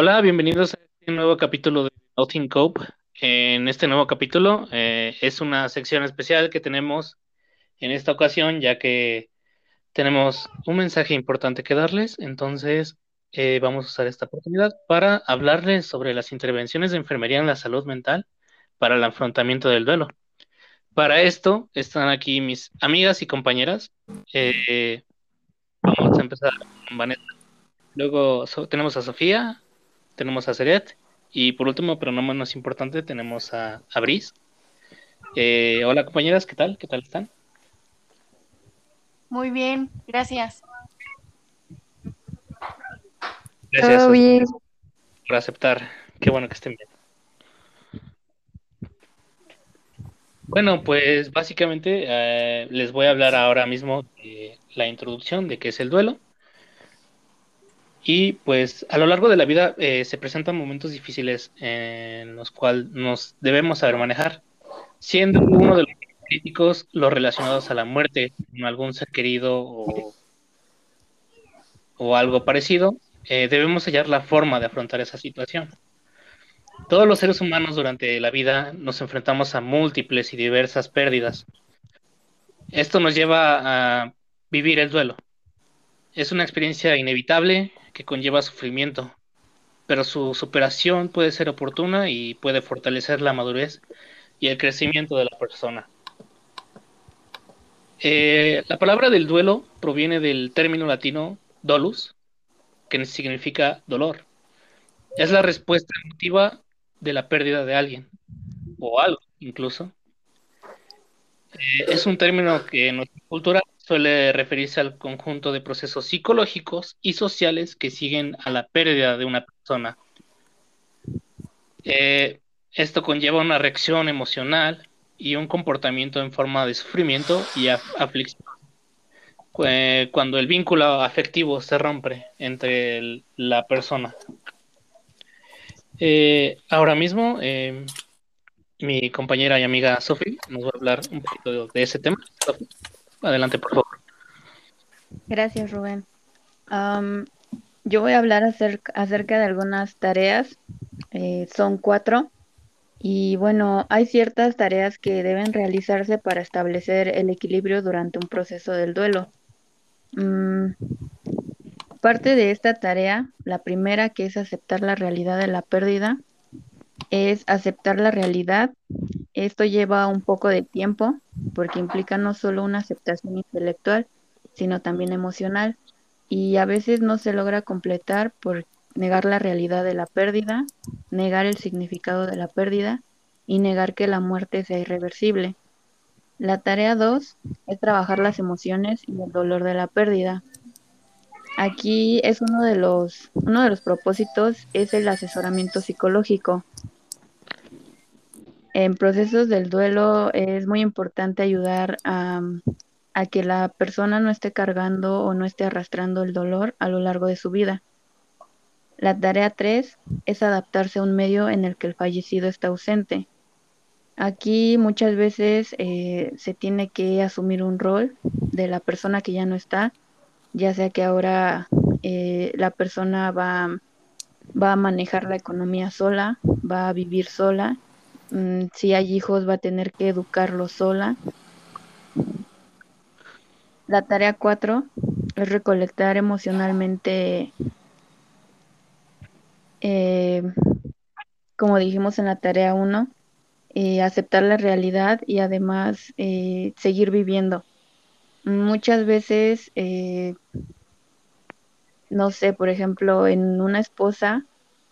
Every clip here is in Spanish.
Hola, bienvenidos a este nuevo capítulo de Nothing Cope. En este nuevo capítulo eh, es una sección especial que tenemos en esta ocasión, ya que tenemos un mensaje importante que darles. Entonces, eh, vamos a usar esta oportunidad para hablarles sobre las intervenciones de enfermería en la salud mental para el afrontamiento del duelo. Para esto están aquí mis amigas y compañeras. Eh, vamos a empezar con Vanessa. Luego tenemos a Sofía, tenemos a Seret y por último, pero no menos importante, tenemos a, a Brice. Eh, hola compañeras, ¿qué tal? ¿Qué tal están? Muy bien, gracias. Gracias Todo bien. por aceptar. Qué bueno que estén bien. Bueno, pues básicamente eh, les voy a hablar ahora mismo de la introducción de qué es el duelo. Y pues a lo largo de la vida eh, se presentan momentos difíciles en los cuales nos debemos saber manejar, siendo uno de los críticos los relacionados a la muerte, con algún ser querido o, o algo parecido, eh, debemos hallar la forma de afrontar esa situación. Todos los seres humanos durante la vida nos enfrentamos a múltiples y diversas pérdidas. Esto nos lleva a vivir el duelo. Es una experiencia inevitable que conlleva sufrimiento, pero su superación puede ser oportuna y puede fortalecer la madurez y el crecimiento de la persona. Eh, la palabra del duelo proviene del término latino dolus, que significa dolor. Es la respuesta emotiva de la pérdida de alguien, o algo incluso. Eh, es un término que en nuestra cultura suele referirse al conjunto de procesos psicológicos y sociales que siguen a la pérdida de una persona. Eh, esto conlleva una reacción emocional y un comportamiento en forma de sufrimiento y aflicción. Cuando el vínculo afectivo se rompe entre la persona. Eh, ahora mismo, eh, mi compañera y amiga Sofi nos va a hablar un poquito de, ese tema. Adelante, por favor. Gracias, Rubén. yo voy a hablar acerca, de algunas tareas. Eh, son cuatro. Y bueno, hay ciertas tareas que deben realizarse para establecer el equilibrio durante un proceso del duelo. Mm, Parte de esta tarea, la primera que es aceptar la realidad de la pérdida, es aceptar la realidad. Esto lleva un poco de tiempo porque implica no solo una aceptación intelectual, sino también emocional. Y a veces no se logra completar por negar la realidad de la pérdida, negar el significado de la pérdida y negar que la muerte sea irreversible. La tarea 2 es trabajar las emociones y el dolor de la pérdida. Aquí es uno de los, uno de los propósitos es el asesoramiento psicológico. En procesos del duelo es muy importante ayudar a, que la persona no esté cargando o no esté arrastrando el dolor a lo largo de su vida. La tarea 3 es adaptarse a un medio en el que el fallecido está ausente. Aquí muchas veces eh, se tiene que asumir un rol de la persona que ya no está ya sea que ahora eh, la persona va, va a manejar la economía sola, va a vivir sola, mm, si hay hijos va a tener que educarlos sola. La tarea cuatro es recolectar emocionalmente, eh, como dijimos en la tarea uno, eh, aceptar la realidad y además seguir viviendo muchas veces, eh, no sé, por ejemplo, en una esposa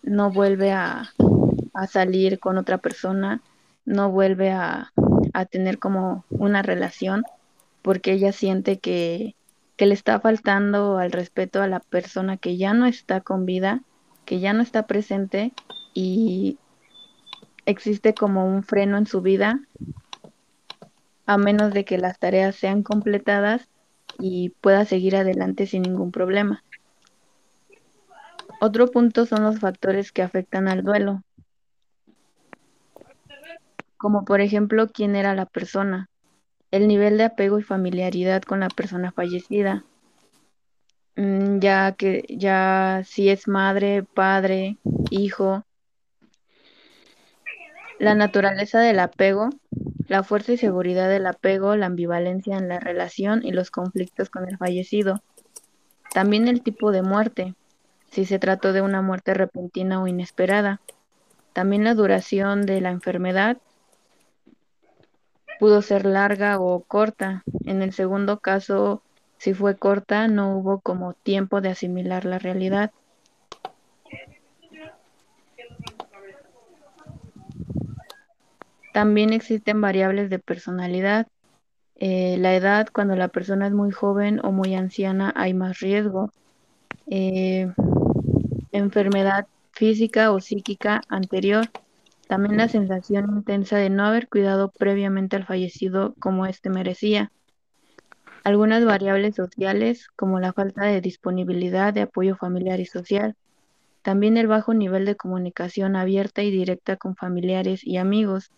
no vuelve a, salir con otra persona, no vuelve a, tener como una relación porque ella siente que, que le está faltando al respeto a la persona que ya no está con vida, que ya no está presente y existe como un freno en su vida a menos de que las tareas sean completadas y pueda seguir adelante sin ningún problema. Otro punto son los factores que afectan al duelo, como por ejemplo quién era la persona, el nivel de apego y familiaridad con la persona fallecida, mm, ya que ya si es madre, padre, hijo, la naturaleza del apego, la fuerza y seguridad del apego, la ambivalencia en la relación y los conflictos con el fallecido. También el tipo de muerte, si se trató de una muerte repentina o inesperada. También la duración de la enfermedad pudo ser larga o corta. En el segundo caso, si fue corta, no hubo como tiempo de asimilar la realidad. También existen variables de personalidad. Eh, la edad, cuando la persona es muy joven o muy anciana, hay más riesgo. Eh, enfermedad física o psíquica anterior. También la sensación intensa de no haber cuidado previamente al fallecido como éste merecía. Algunas variables sociales, como la falta de disponibilidad de apoyo familiar y social. También el bajo nivel de comunicación abierta y directa con familiares y amigos.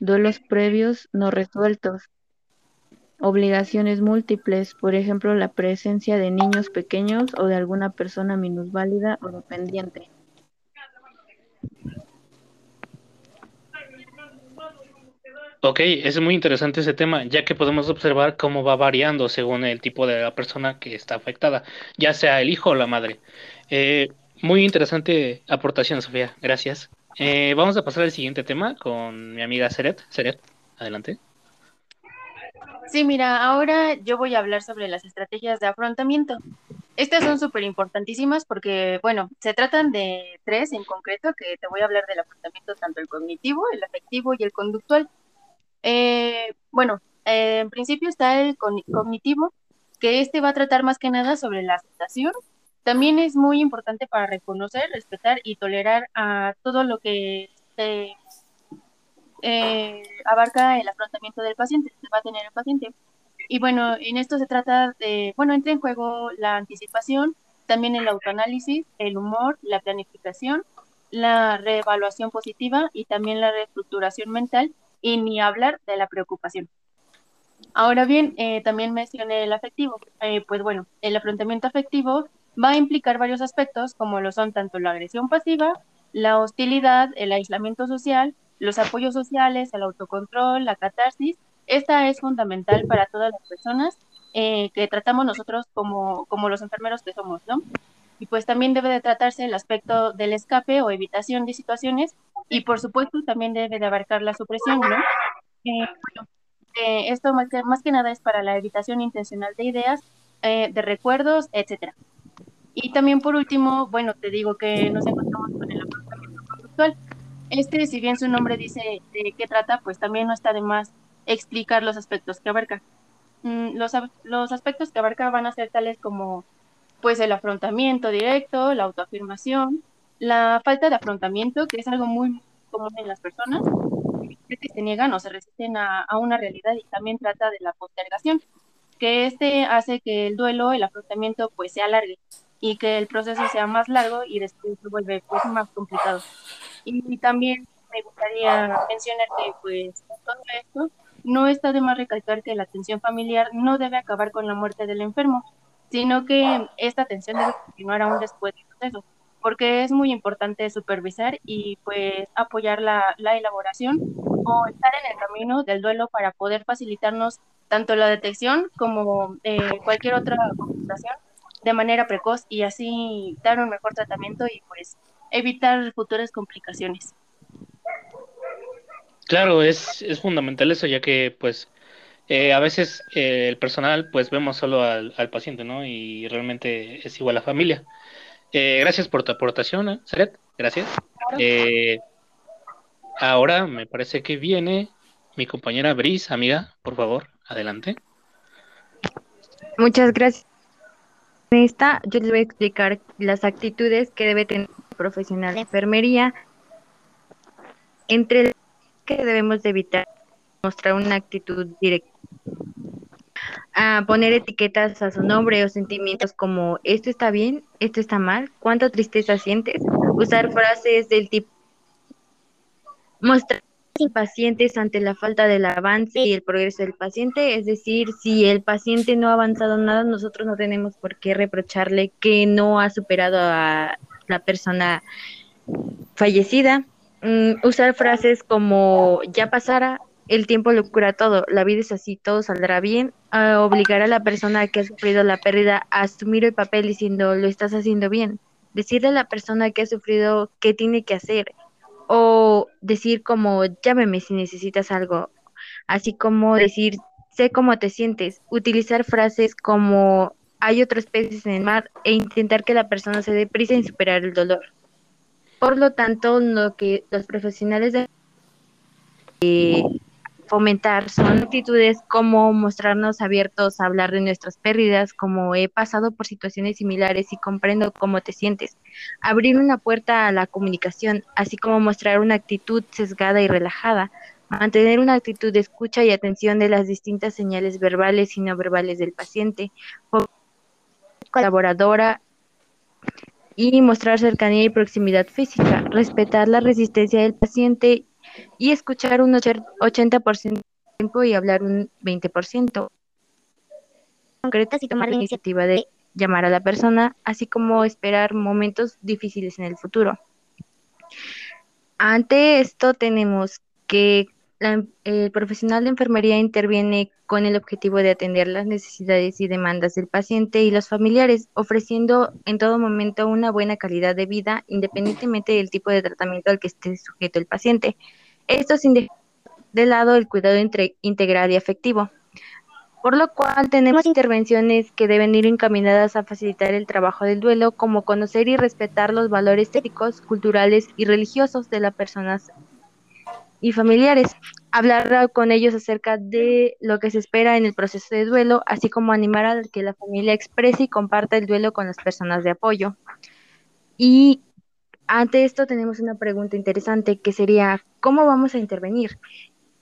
Duelos previos no resueltos. Obligaciones múltiples, por ejemplo, la presencia de niños pequeños o de alguna persona minusválida o dependiente. Ok, es muy interesante ese tema, ya que podemos observar cómo va variando según el tipo de la persona que está afectada, ya sea el hijo o la madre. Eh, muy interesante aportación, Sofía. Gracias. Eh, vamos a pasar al siguiente tema con mi amiga Seret. Seret, adelante. Sí, mira, ahora yo voy a hablar sobre las estrategias de afrontamiento. Estas son súper importantísimas porque, bueno, se tratan de tres en concreto, que te voy a hablar del afrontamiento tanto el cognitivo, el afectivo y el conductual. Eh, bueno, eh, en principio está el cognitivo, que este va a tratar más que nada sobre la aceptación. También es muy importante para reconocer, respetar y tolerar a todo lo que eh, abarca el afrontamiento del paciente, que va a tener el paciente. Y bueno, en esto se trata de, bueno, entra en juego la anticipación, también el autoanálisis, el humor, la planificación, la reevaluación positiva y también la reestructuración mental y ni hablar de la preocupación. Ahora bien, eh, también mencioné el afectivo. Eh, pues bueno, el afrontamiento afectivo va a implicar varios aspectos, como lo son tanto la agresión pasiva, la hostilidad, el aislamiento social, los apoyos sociales, el autocontrol, la catarsis. Esta es fundamental para todas las personas eh, que tratamos nosotros como, como los enfermeros que somos, ¿no? Y pues también debe de tratarse el aspecto del escape o evitación de situaciones y por supuesto también debe de abarcar la supresión, ¿no? Eh, eh, esto más que, más que, nada es para la evitación intencional de ideas, eh, de recuerdos, etcétera. Y también por último, bueno, te digo que nos encontramos con el afrontamiento conductual. Este, si bien su nombre dice de qué trata, pues también no está de más explicar los aspectos que abarca. Mm, los, los aspectos que abarca van a ser tales como pues el afrontamiento directo, la autoafirmación, la falta de afrontamiento, que es algo muy común en las personas, que se niegan o se resisten a, una realidad y también trata de la postergación, que este hace que el duelo, el afrontamiento, pues se alargue y que el proceso sea más largo y después se vuelve pues más complicado. Y, también me gustaría mencionar que pues todo esto no está de más recalcar que la atención familiar no debe acabar con la muerte del enfermo, sino que esta atención debe continuar aún después del proceso porque es muy importante supervisar y pues apoyar la, elaboración o estar en el camino del duelo para poder facilitarnos tanto la detección como eh, cualquier otra complicación de manera precoz y así dar un mejor tratamiento y pues evitar futuras complicaciones. Claro, es, es fundamental eso, ya que pues eh, a veces eh, el personal pues vemos solo al, al, paciente, ¿no? Y realmente es igual a la familia. Eh, gracias por tu aportación, ¿eh? Saret. Gracias. Eh, ahora me parece que viene mi compañera Bris, amiga, por favor, adelante. Muchas gracias. En esta yo les voy a explicar las actitudes que debe tener un profesional de enfermería, entre las que debemos de evitar mostrar una actitud directa a poner etiquetas a su nombre o sentimientos como esto está bien, esto está mal, cuánta tristeza sientes, usar frases del tipo mostrar impacientes ante la falta del avance y el progreso del paciente, es decir, si el paciente no ha avanzado nada, nosotros no tenemos por qué reprocharle que no ha superado a la persona fallecida. Mm, usar frases como ya pasara, el tiempo lo cura todo, la vida es así, todo saldrá bien. obligar a la persona que ha sufrido la pérdida a asumir el papel diciendo lo estás haciendo bien. Decirle a la persona que ha sufrido qué tiene que hacer. O decir como llámeme si necesitas algo. Así como decir sé cómo te sientes. Utilizar frases como hay otros peces en el mar e intentar que la persona se dé prisa en superar el dolor. Por lo tanto, lo que los profesionales de eh, fomentar son actitudes como mostrarnos abiertos a hablar de nuestras pérdidas, como he pasado por situaciones similares y comprendo cómo te sientes. Abrir una puerta a la comunicación, así como mostrar una actitud sesgada y relajada. Mantener una actitud de escucha y atención de las distintas señales verbales y no verbales del paciente. Colaboradora y mostrar cercanía y proximidad física, respetar la resistencia del paciente y escuchar un 80% del tiempo y hablar un 20%. Concretas y tomar la iniciativa de llamar a la persona, así como esperar momentos difíciles en el futuro. Ante esto tenemos que el profesional de enfermería interviene con el objetivo de atender las necesidades y demandas del paciente y los familiares, ofreciendo en todo momento una buena calidad de vida independientemente del tipo de tratamiento al que esté sujeto el paciente. Esto sin dejar de lado el cuidado integral y afectivo. Por lo cual tenemos intervenciones que deben ir encaminadas a facilitar el trabajo del duelo, como conocer y respetar los valores éticos, culturales y religiosos de las personas y familiares, hablar con ellos acerca de lo que se espera en el proceso de duelo, así como animar a que la familia exprese y comparta el duelo con las personas de apoyo. Y ante esto tenemos una pregunta interesante que sería, ¿cómo vamos a intervenir?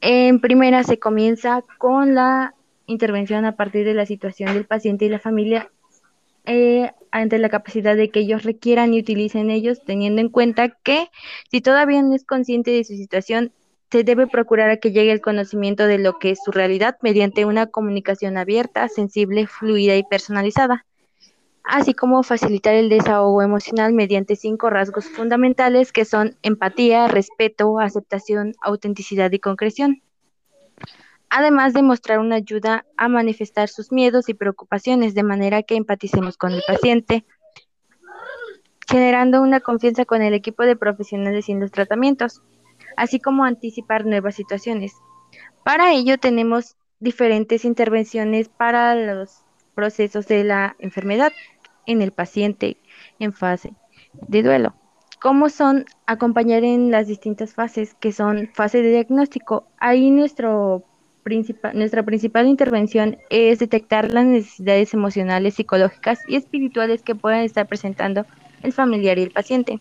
En primera se comienza con la intervención a partir de la situación del paciente y la familia eh, ante la capacidad de que ellos requieran y utilicen ellos, teniendo en cuenta que si todavía no es consciente de su situación, se debe procurar a que llegue el conocimiento de lo que es su realidad mediante una comunicación abierta, sensible, fluida y personalizada, así como facilitar el desahogo emocional mediante cinco rasgos fundamentales que son empatía, respeto, aceptación, autenticidad y concreción. Además de mostrar una ayuda a manifestar sus miedos y preocupaciones de manera que empaticemos con el paciente, generando una confianza con el equipo de profesionales y en los tratamientos así como anticipar nuevas situaciones. Para ello tenemos diferentes intervenciones para los procesos de la enfermedad en el paciente en fase de duelo. ¿Cómo son acompañar en las distintas fases que son fase de diagnóstico? Ahí nuestro nuestra principal intervención es detectar las necesidades emocionales, psicológicas y espirituales que puedan estar presentando el familiar y el paciente.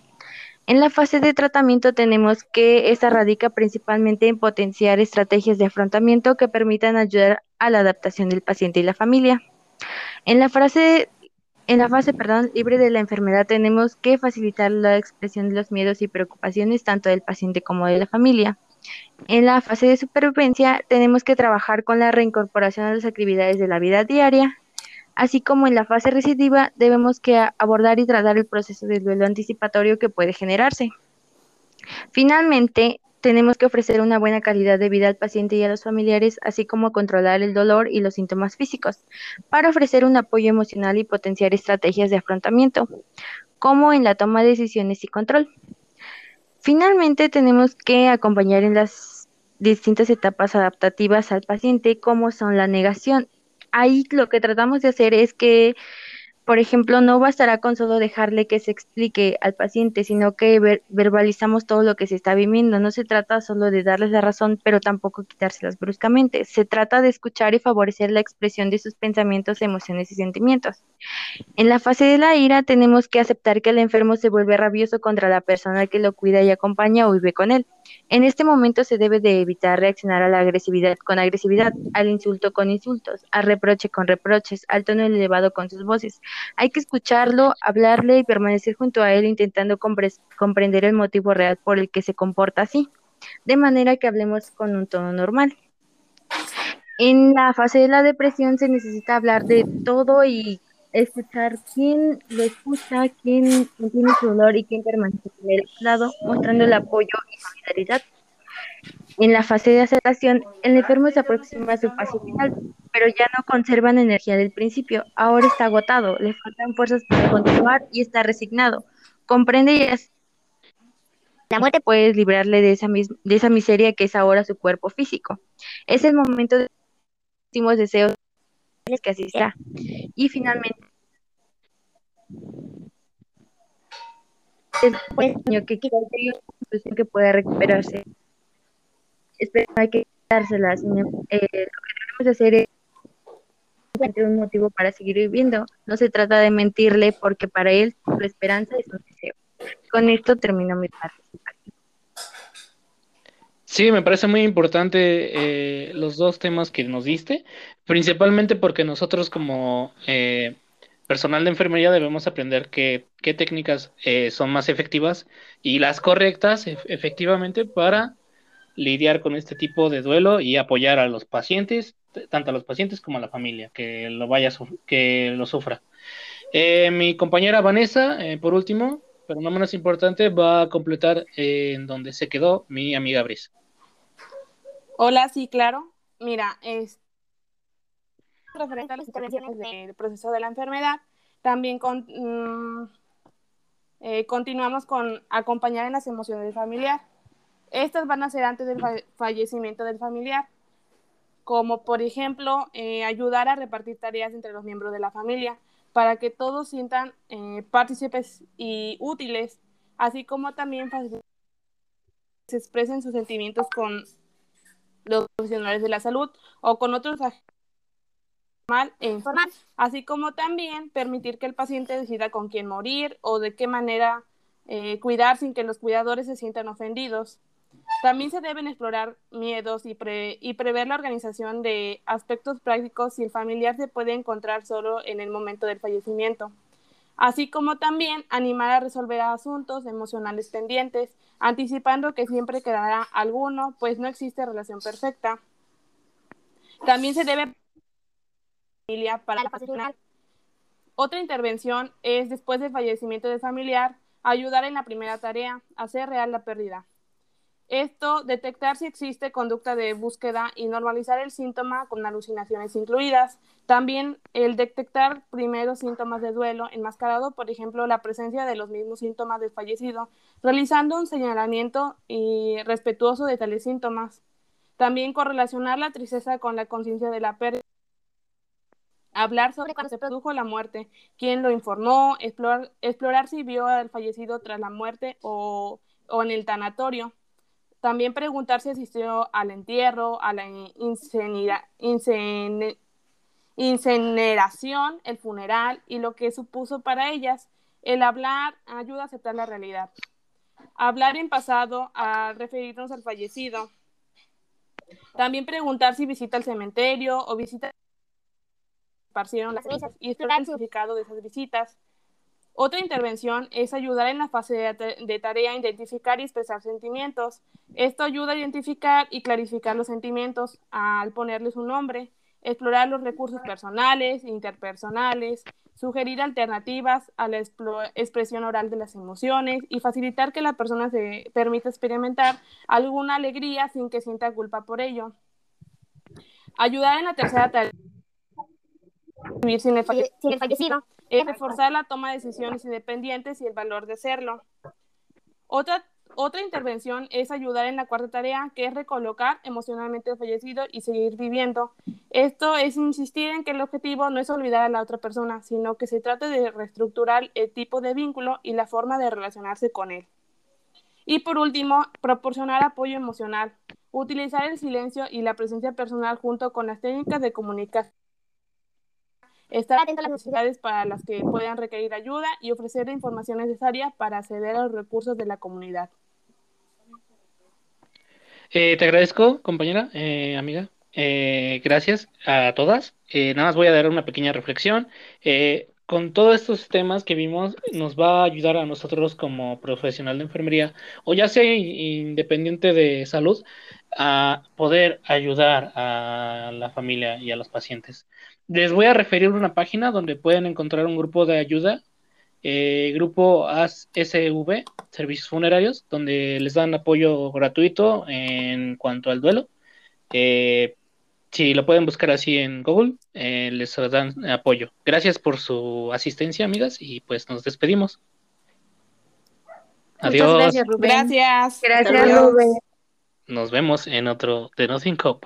En la fase de tratamiento tenemos que esta radica principalmente en potenciar estrategias de afrontamiento que permitan ayudar a la adaptación del paciente y la familia. En la fase en la fase, perdón, libre de la enfermedad tenemos que facilitar la expresión de los miedos y preocupaciones tanto del paciente como de la familia. En la fase de supervivencia tenemos que trabajar con la reincorporación a las actividades de la vida diaria, Así como en la fase recidiva, debemos que abordar y tratar el proceso del duelo anticipatorio que puede generarse. Finalmente, tenemos que ofrecer una buena calidad de vida al paciente y a los familiares, así como controlar el dolor y los síntomas físicos, para ofrecer un apoyo emocional y potenciar estrategias de afrontamiento, como en la toma de decisiones y control. Finalmente, tenemos que acompañar en las distintas etapas adaptativas al paciente, como son la negación ahí lo que tratamos de hacer es que, por ejemplo, no bastará con solo dejarle que se explique al paciente, sino que verbalizamos todo lo que se está viviendo. No se trata solo de darles la razón, pero tampoco quitárselas bruscamente. Se trata de escuchar y favorecer la expresión de sus pensamientos, emociones y sentimientos. En la fase de la ira tenemos que aceptar que el enfermo se vuelve rabioso contra la persona que lo cuida y acompaña o vive con él. En este momento se debe de evitar reaccionar a la agresividad con agresividad, al insulto con insultos, al reproche con reproches, al tono elevado con sus voces. Hay que escucharlo, hablarle y permanecer junto a él intentando comprender el motivo real por el que se comporta así. de manera que hablemos con un tono normal. En la fase de la depresión se necesita hablar de todo y escuchar quién lo escucha, quién tiene su dolor y quién permanece con el lado, mostrando el apoyo y solidaridad. En la fase de aceptación, el enfermo se aproxima a su fase final, pero ya no conserva la energía del principio. Ahora está agotado, le faltan fuerzas para continuar y está resignado. Comprende y la muerte puede librarle de esa, de esa miseria que es ahora su cuerpo físico. Es el momento de los últimos deseos que así sea. Y finalmente, después que que pueda recuperarse. Espero hay que dárselas. Eh, lo que debemos hacer es un motivo para seguir viviendo. No se trata de mentirle porque para él su esperanza es un deseo. Con esto termino mi participación. Sí, me parece muy importante eh, los dos temas que nos diste, principalmente porque nosotros como eh, personal de enfermería debemos aprender qué, técnicas eh, son más efectivas y las correctas efectivamente para lidiar con este tipo de duelo y apoyar a los pacientes, tanto a los pacientes como a la familia que lo vaya que lo sufra. mi compañera Vanessa, por último, pero no menos importante, va a completar en donde se quedó mi amiga Brisa. Hola, sí, claro. Mira, es referente a las intervenciones del proceso de la enfermedad, también con, mm, eh, continuamos con acompañar en las emociones del familiar. Estas van a ser antes del fallecimiento del familiar, como por ejemplo eh, ayudar a repartir tareas entre los miembros de la familia para que todos sientan eh, partícipes y útiles, así como también se expresen sus sentimientos con los profesionales de la salud o con otros mal e informal, así como también permitir que el paciente decida con quién morir o de qué manera eh, cuidar sin que los cuidadores se sientan ofendidos. También se deben explorar miedos y, y prever la organización de aspectos prácticos si el familiar se puede encontrar solo en el momento del fallecimiento así como también animar a resolver asuntos emocionales pendientes, anticipando que siempre quedará alguno, pues no existe relación perfecta. También se debe familia para la final. Otra intervención es después del fallecimiento del familiar, ayudar en la primera tarea, hacer real la pérdida. Esto, detectar si existe conducta de búsqueda y normalizar el síntoma con alucinaciones incluidas. También el detectar primeros síntomas de duelo enmascarado, por ejemplo, la presencia de los mismos síntomas del fallecido, realizando un señalamiento y respetuoso de tales síntomas. También correlacionar la tristeza con la conciencia de la pérdida. Hablar sobre cuando se produjo la muerte, quién lo informó, explorar, explorar si vio al fallecido tras la muerte o, o en el tanatorio también preguntar si asistió al entierro, a la incineración, el funeral y lo que supuso para ellas. El hablar ayuda a aceptar la realidad. Hablar en pasado a referirnos al fallecido. También preguntar si visita el cementerio o visita esparcieron las cosas y explorar el significado de esas visitas. Otra intervención es ayudar en la fase de, tarea a identificar y expresar sentimientos. Esto ayuda a identificar y clarificar los sentimientos al ponerles un nombre, explorar los recursos personales, interpersonales, sugerir alternativas a la expresión oral de las emociones y facilitar que la persona se permita experimentar alguna alegría sin que sienta culpa por ello. Ayudar en la tercera tarea vivir sin el fallecido es reforzar la toma de decisiones independientes y el valor de hacerlo. Otra, otra intervención es ayudar en la cuarta tarea, que es recolocar emocionalmente al fallecido y seguir viviendo. Esto es insistir en que el objetivo no es olvidar a la otra persona, sino que se trata de reestructurar el tipo de vínculo y la forma de relacionarse con él. Y por último, proporcionar apoyo emocional. Utilizar el silencio y la presencia personal junto con las técnicas de comunicación estar atento a las necesidades para las que puedan requerir ayuda y ofrecer la información necesaria para acceder a los recursos de la comunidad. Eh, te agradezco, compañera, eh, amiga. Eh, gracias a todas. nada más voy a dar una pequeña reflexión. Con todos estos temas que vimos, nos va a ayudar a nosotros como profesional de enfermería, o ya sea independiente de salud, a poder ayudar a la familia y a los pacientes. Les voy a referir una página donde pueden encontrar un grupo de ayuda, eh, grupo ASV, Servicios Funerarios, donde les dan apoyo gratuito en cuanto al duelo. Eh, si lo pueden buscar así en Google, eh, les dan apoyo. Gracias por su asistencia, amigas, y pues nos despedimos. Adiós. gracias, Rubén. Gracias. Gracias, Rubén. Nos vemos en otro de Nothing Cop.